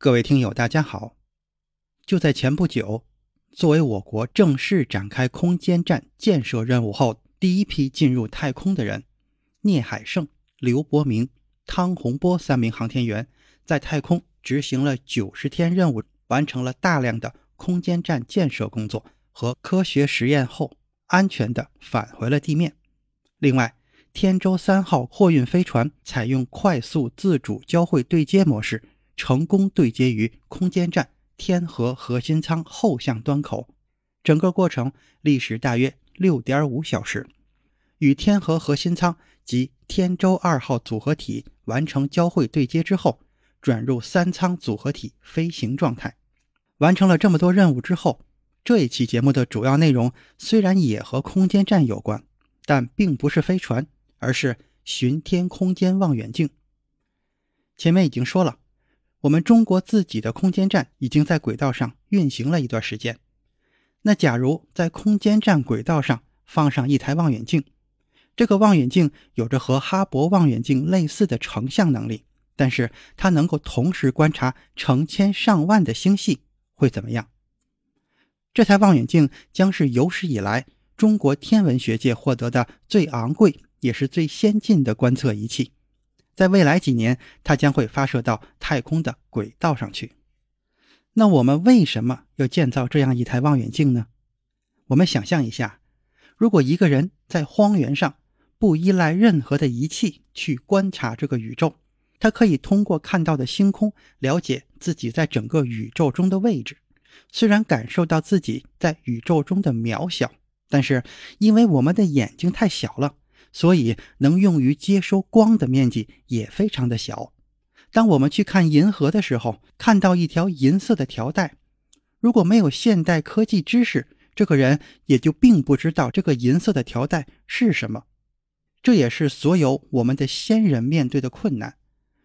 各位听友，大家好！就在前不久，作为我国正式展开空间站建设任务后第一批进入太空的人，聂海胜、刘伯明、汤洪波三名航天员在太空执行了九十天任务，完成了大量的空间站建设工作和科学实验后，安全的返回了地面。另外，天舟三号货运飞船采用快速自主交会对接模式。成功对接于空间站天河核心舱后向端口，整个过程历时大约六点五小时。与天河核心舱及天舟二号组合体完成交会对接之后，转入三舱组合体飞行状态。完成了这么多任务之后，这一期节目的主要内容虽然也和空间站有关，但并不是飞船，而是巡天空间望远镜。前面已经说了。我们中国自己的空间站已经在轨道上运行了一段时间。那假如在空间站轨道上放上一台望远镜，这个望远镜有着和哈勃望远镜类似的成像能力，但是它能够同时观察成千上万的星系，会怎么样？这台望远镜将是有史以来中国天文学界获得的最昂贵也是最先进的观测仪器。在未来几年，它将会发射到太空的轨道上去。那我们为什么要建造这样一台望远镜呢？我们想象一下，如果一个人在荒原上不依赖任何的仪器去观察这个宇宙，他可以通过看到的星空了解自己在整个宇宙中的位置。虽然感受到自己在宇宙中的渺小，但是因为我们的眼睛太小了。所以，能用于接收光的面积也非常的小。当我们去看银河的时候，看到一条银色的条带，如果没有现代科技知识，这个人也就并不知道这个银色的条带是什么。这也是所有我们的先人面对的困难。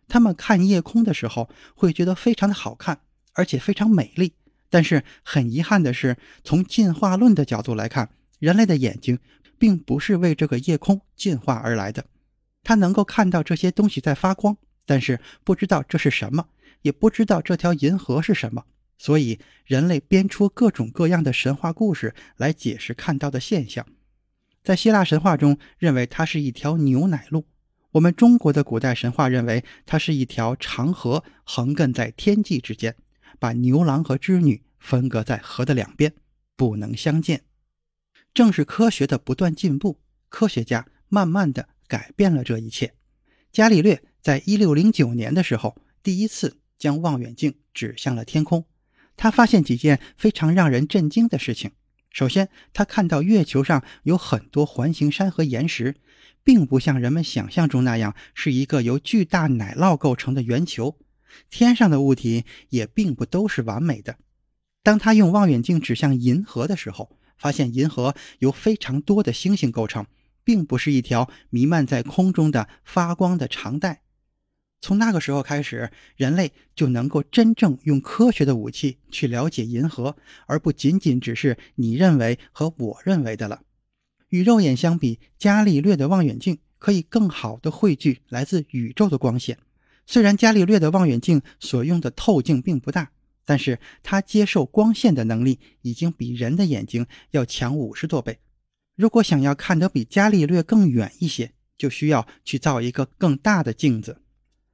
他们看夜空的时候，会觉得非常的好看，而且非常美丽。但是很遗憾的是，从进化论的角度来看，人类的眼睛。并不是为这个夜空进化而来的，它能够看到这些东西在发光，但是不知道这是什么，也不知道这条银河是什么，所以人类编出各种各样的神话故事来解释看到的现象。在希腊神话中，认为它是一条牛奶路；我们中国的古代神话认为它是一条长河横亘在天际之间，把牛郎和织女分隔在河的两边，不能相见。正是科学的不断进步，科学家慢慢的改变了这一切。伽利略在一六零九年的时候，第一次将望远镜指向了天空，他发现几件非常让人震惊的事情。首先，他看到月球上有很多环形山和岩石，并不像人们想象中那样是一个由巨大奶酪构成的圆球。天上的物体也并不都是完美的。当他用望远镜指向银河的时候，发现银河由非常多的星星构成，并不是一条弥漫在空中的发光的长带。从那个时候开始，人类就能够真正用科学的武器去了解银河，而不仅仅只是你认为和我认为的了。与肉眼相比，伽利略的望远镜可以更好地汇聚来自宇宙的光线。虽然伽利略的望远镜所用的透镜并不大。但是它接受光线的能力已经比人的眼睛要强五十多倍。如果想要看得比伽利略更远一些，就需要去造一个更大的镜子。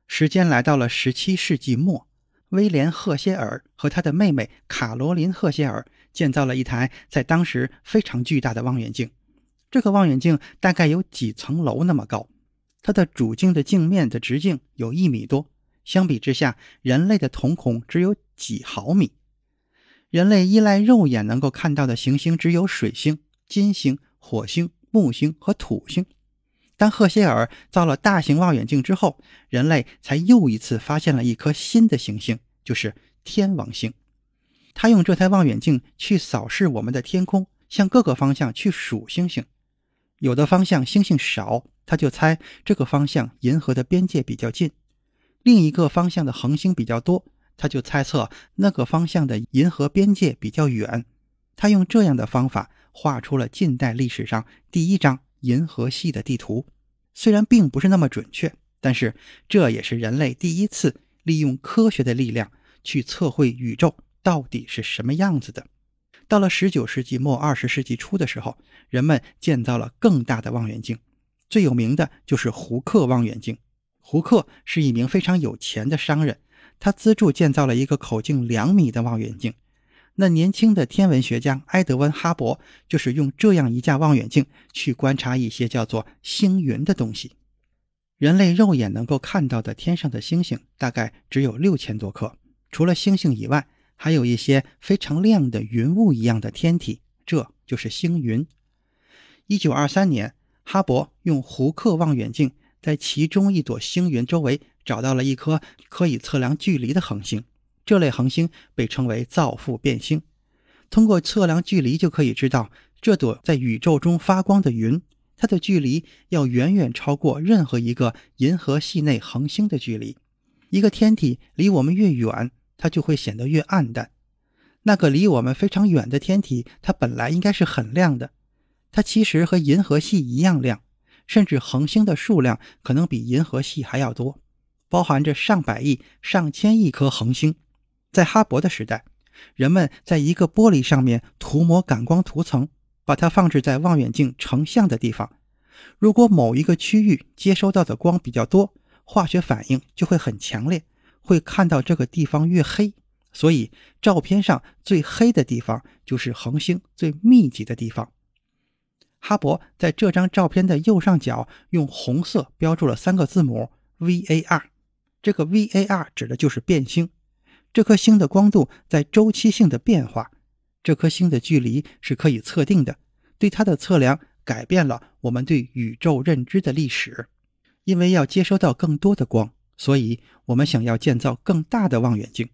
时间来到了十七世纪末，威廉·赫歇尔和他的妹妹卡罗琳·赫歇尔建造了一台在当时非常巨大的望远镜。这个望远镜大概有几层楼那么高，它的主镜的镜面的直径有一米多。相比之下，人类的瞳孔只有几毫米。人类依赖肉眼能够看到的行星只有水星、金星、火星、木星和土星。当赫歇尔造了大型望远镜之后，人类才又一次发现了一颗新的行星，就是天王星。他用这台望远镜去扫视我们的天空，向各个方向去数星星。有的方向星星少，他就猜这个方向银河的边界比较近；另一个方向的恒星比较多，他就猜测那个方向的银河边界比较远。他用这样的方法画出了近代历史上第一张银河系的地图。虽然并不是那么准确，但是这也是人类第一次利用科学的力量去测绘宇宙到底是什么样子的。到了19世纪末20世纪初的时候，人们建造了更大的望远镜，最有名的就是胡克望远镜。胡克是一名非常有钱的商人，他资助建造了一个口径两米的望远镜。那年轻的天文学家埃德温·哈勃就是用这样一架望远镜去观察一些叫做星云的东西。人类肉眼能够看到的天上的星星大概只有六千多颗，除了星星以外。还有一些非常亮的云雾一样的天体，这就是星云。一九二三年，哈勃用胡克望远镜在其中一朵星云周围找到了一颗可以测量距离的恒星，这类恒星被称为造父变星。通过测量距离，就可以知道这朵在宇宙中发光的云，它的距离要远远超过任何一个银河系内恒星的距离。一个天体离我们越远，它就会显得越暗淡。那个离我们非常远的天体，它本来应该是很亮的。它其实和银河系一样亮，甚至恒星的数量可能比银河系还要多，包含着上百亿、上千亿颗恒星。在哈勃的时代，人们在一个玻璃上面涂抹感光涂层，把它放置在望远镜成像的地方。如果某一个区域接收到的光比较多，化学反应就会很强烈。会看到这个地方越黑，所以照片上最黑的地方就是恒星最密集的地方。哈勃在这张照片的右上角用红色标注了三个字母 VAR，这个 VAR 指的就是变星。这颗星的光度在周期性的变化，这颗星的距离是可以测定的。对它的测量改变了我们对宇宙认知的历史，因为要接收到更多的光。所以，我们想要建造更大的望远镜，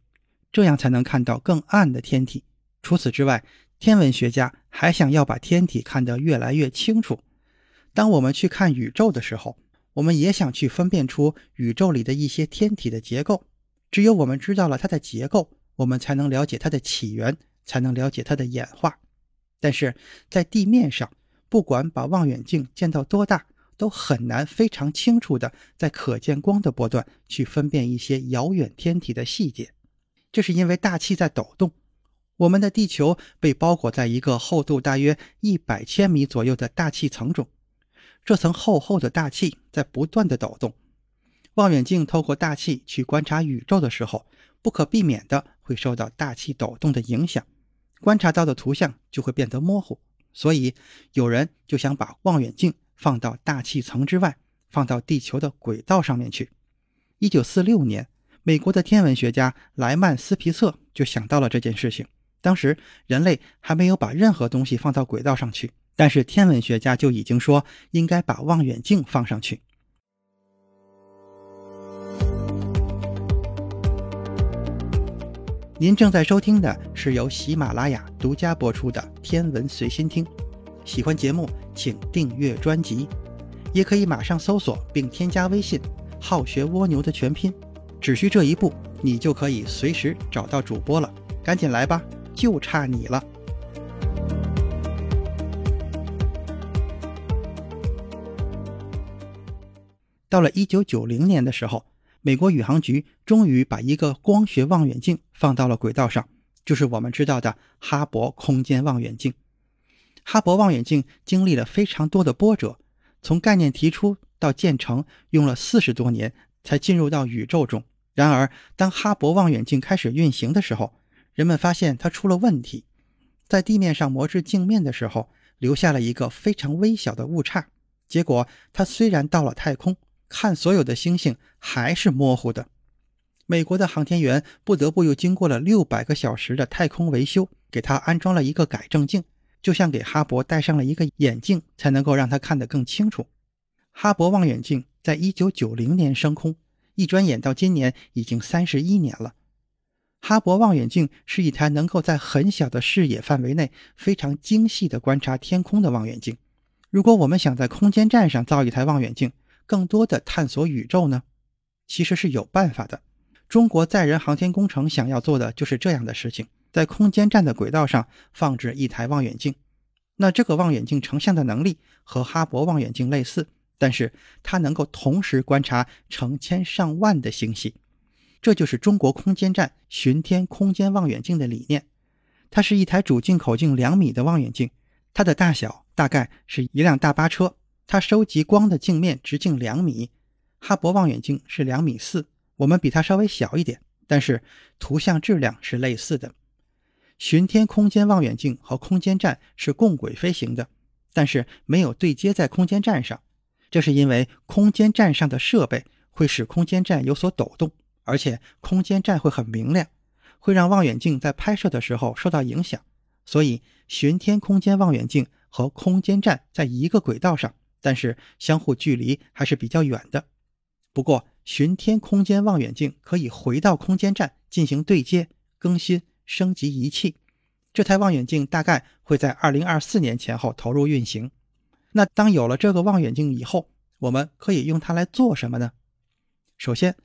这样才能看到更暗的天体。除此之外，天文学家还想要把天体看得越来越清楚。当我们去看宇宙的时候，我们也想去分辨出宇宙里的一些天体的结构。只有我们知道了它的结构，我们才能了解它的起源，才能了解它的演化。但是在地面上，不管把望远镜建到多大，都很难非常清楚的在可见光的波段去分辨一些遥远天体的细节，这是因为大气在抖动。我们的地球被包裹在一个厚度大约一百千米左右的大气层中，这层厚厚的大气在不断的抖动。望远镜透过大气去观察宇宙的时候，不可避免的会受到大气抖动的影响，观察到的图像就会变得模糊。所以有人就想把望远镜。放到大气层之外，放到地球的轨道上面去。一九四六年，美国的天文学家莱曼斯皮策就想到了这件事情。当时人类还没有把任何东西放到轨道上去，但是天文学家就已经说应该把望远镜放上去。您正在收听的是由喜马拉雅独家播出的《天文随心听》。喜欢节目，请订阅专辑，也可以马上搜索并添加微信“好学蜗牛”的全拼，只需这一步，你就可以随时找到主播了。赶紧来吧，就差你了。到了一九九零年的时候，美国宇航局终于把一个光学望远镜放到了轨道上，就是我们知道的哈勃空间望远镜。哈勃望远镜经历了非常多的波折，从概念提出到建成，用了四十多年才进入到宇宙中。然而，当哈勃望远镜开始运行的时候，人们发现它出了问题，在地面上磨制镜面的时候，留下了一个非常微小的误差。结果，它虽然到了太空，看所有的星星还是模糊的。美国的航天员不得不又经过了六百个小时的太空维修，给它安装了一个改正镜。就像给哈勃戴上了一个眼镜，才能够让它看得更清楚。哈勃望远镜在一九九零年升空，一转眼到今年已经三十一年了。哈勃望远镜是一台能够在很小的视野范围内非常精细地观察天空的望远镜。如果我们想在空间站上造一台望远镜，更多的探索宇宙呢？其实是有办法的。中国载人航天工程想要做的就是这样的事情，在空间站的轨道上放置一台望远镜。那这个望远镜成像的能力和哈勃望远镜类似，但是它能够同时观察成千上万的星系。这就是中国空间站巡天空间望远镜的理念。它是一台主镜口径两米的望远镜，它的大小大概是一辆大巴车。它收集光的镜面直径两米，哈勃望远镜是两米四，我们比它稍微小一点，但是图像质量是类似的。巡天空间望远镜和空间站是共轨飞行的，但是没有对接在空间站上，这是因为空间站上的设备会使空间站有所抖动。而且空间站会很明亮，会让望远镜在拍摄的时候受到影响，所以巡天空间望远镜和空间站在一个轨道上，但是相互距离还是比较远的。不过巡天空间望远镜可以回到空间站进行对接、更新、升级仪器。这台望远镜大概会在二零二四年前后投入运行。那当有了这个望远镜以后，我们可以用它来做什么呢？首先。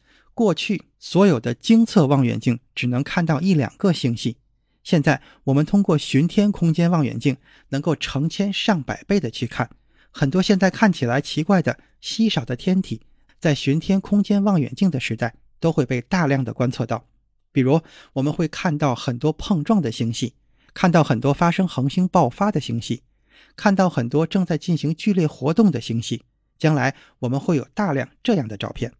过去所有的精测望远镜只能看到一两个星系，现在我们通过巡天空间望远镜能够成千上百倍的去看很多现在看起来奇怪的稀少的天体，在巡天空间望远镜的时代都会被大量的观测到。比如我们会看到很多碰撞的星系，看到很多发生恒星爆发的星系，看到很多正在进行剧烈活动的星系。将来我们会有大量这样的照片。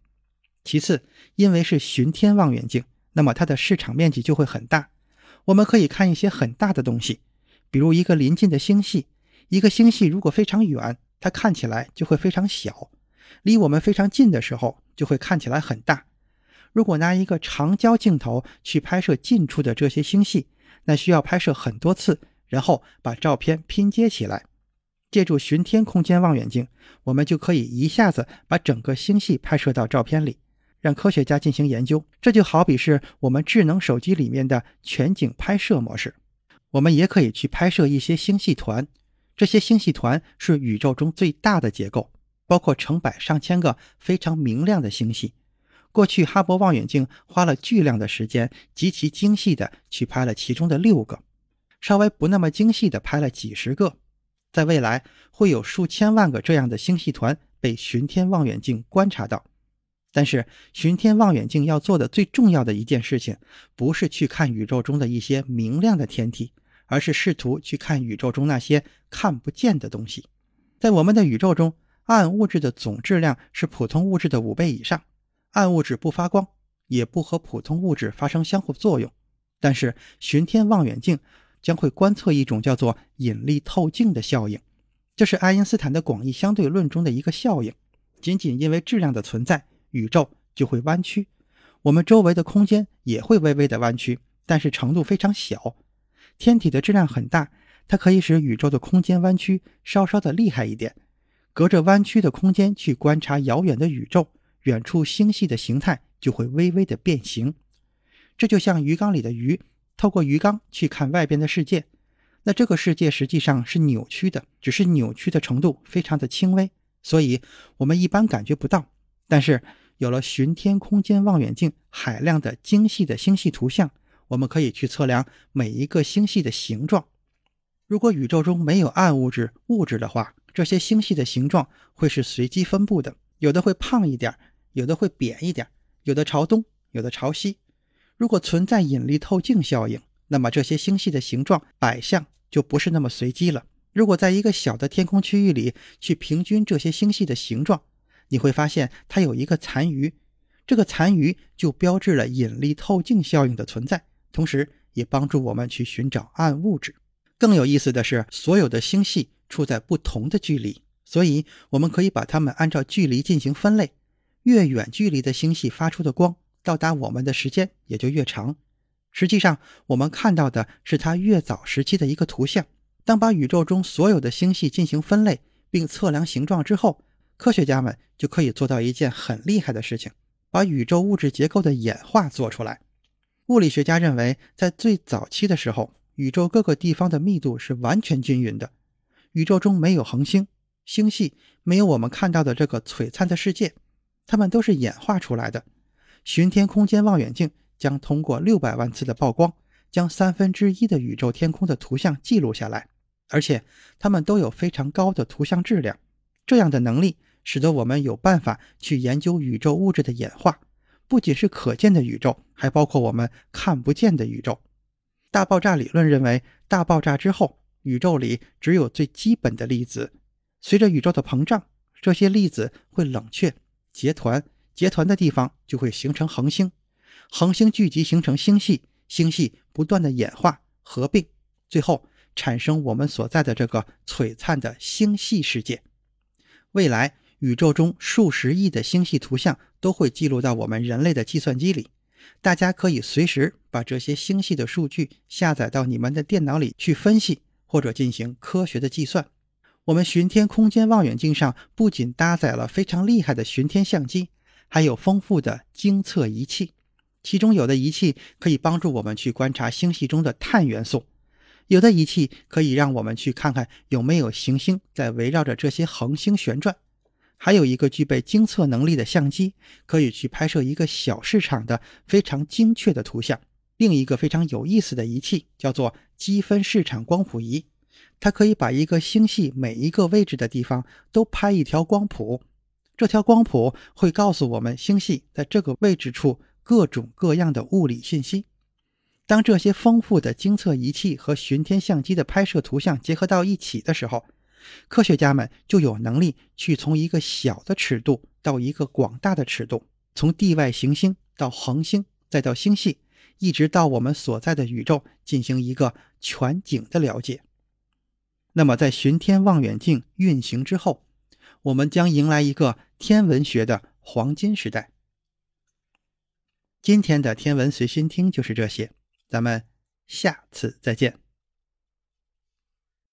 其次，因为是巡天望远镜，那么它的视场面积就会很大。我们可以看一些很大的东西，比如一个临近的星系。一个星系如果非常远，它看起来就会非常小；离我们非常近的时候，就会看起来很大。如果拿一个长焦镜头去拍摄近处的这些星系，那需要拍摄很多次，然后把照片拼接起来。借助巡天空间望远镜，我们就可以一下子把整个星系拍摄到照片里。让科学家进行研究，这就好比是我们智能手机里面的全景拍摄模式。我们也可以去拍摄一些星系团，这些星系团是宇宙中最大的结构，包括成百上千个非常明亮的星系。过去哈勃望远镜花了巨量的时间，极其精细的去拍了其中的六个，稍微不那么精细的拍了几十个。在未来会有数千万个这样的星系团被巡天望远镜观察到。但是，巡天望远镜要做的最重要的一件事情，不是去看宇宙中的一些明亮的天体，而是试图去看宇宙中那些看不见的东西。在我们的宇宙中，暗物质的总质量是普通物质的五倍以上。暗物质不发光，也不和普通物质发生相互作用。但是，巡天望远镜将会观测一种叫做引力透镜的效应，这是爱因斯坦的广义相对论中的一个效应。仅仅因为质量的存在。宇宙就会弯曲，我们周围的空间也会微微的弯曲，但是程度非常小。天体的质量很大，它可以使宇宙的空间弯曲稍稍的厉害一点。隔着弯曲的空间去观察遥远的宇宙，远处星系的形态就会微微的变形。这就像鱼缸里的鱼，透过鱼缸去看外边的世界，那这个世界实际上是扭曲的，只是扭曲的程度非常的轻微，所以我们一般感觉不到。但是有了巡天空间望远镜海量的精细的星系图像，我们可以去测量每一个星系的形状。如果宇宙中没有暗物质物质的话，这些星系的形状会是随机分布的，有的会胖一点，有的会扁一点，有的朝东，有的朝西。如果存在引力透镜效应，那么这些星系的形状摆向就不是那么随机了。如果在一个小的天空区域里去平均这些星系的形状，你会发现它有一个残余，这个残余就标志了引力透镜效应的存在，同时也帮助我们去寻找暗物质。更有意思的是，所有的星系处在不同的距离，所以我们可以把它们按照距离进行分类。越远距离的星系发出的光到达我们的时间也就越长。实际上，我们看到的是它越早时期的一个图像。当把宇宙中所有的星系进行分类并测量形状之后，科学家们就可以做到一件很厉害的事情，把宇宙物质结构的演化做出来。物理学家认为，在最早期的时候，宇宙各个地方的密度是完全均匀的，宇宙中没有恒星、星系，没有我们看到的这个璀璨的世界，它们都是演化出来的。巡天空间望远镜将通过六百万次的曝光，将三分之一的宇宙天空的图像记录下来，而且它们都有非常高的图像质量。这样的能力使得我们有办法去研究宇宙物质的演化。不仅是可见的宇宙，还包括我们看不见的宇宙。大爆炸理论认为，大爆炸之后，宇宙里只有最基本的粒子。随着宇宙的膨胀，这些粒子会冷却、结团，结团的地方就会形成恒星，恒星聚集形成星系，星系不断的演化合并，最后产生我们所在的这个璀璨的星系世界。未来。宇宙中数十亿的星系图像都会记录到我们人类的计算机里，大家可以随时把这些星系的数据下载到你们的电脑里去分析或者进行科学的计算。我们巡天空间望远镜上不仅搭载了非常厉害的巡天相机，还有丰富的精测仪器，其中有的仪器可以帮助我们去观察星系中的碳元素，有的仪器可以让我们去看看有没有行星在围绕着这些恒星旋转。还有一个具备精测能力的相机，可以去拍摄一个小市场的非常精确的图像。另一个非常有意思的仪器叫做积分市场光谱仪，它可以把一个星系每一个位置的地方都拍一条光谱。这条光谱会告诉我们星系在这个位置处各种各样的物理信息。当这些丰富的精测仪器和巡天相机的拍摄图像结合到一起的时候，科学家们就有能力去从一个小的尺度到一个广大的尺度，从地外行星到恒星，再到星系，一直到我们所在的宇宙进行一个全景的了解。那么，在巡天望远镜运行之后，我们将迎来一个天文学的黄金时代。今天的天文随心听就是这些，咱们下次再见。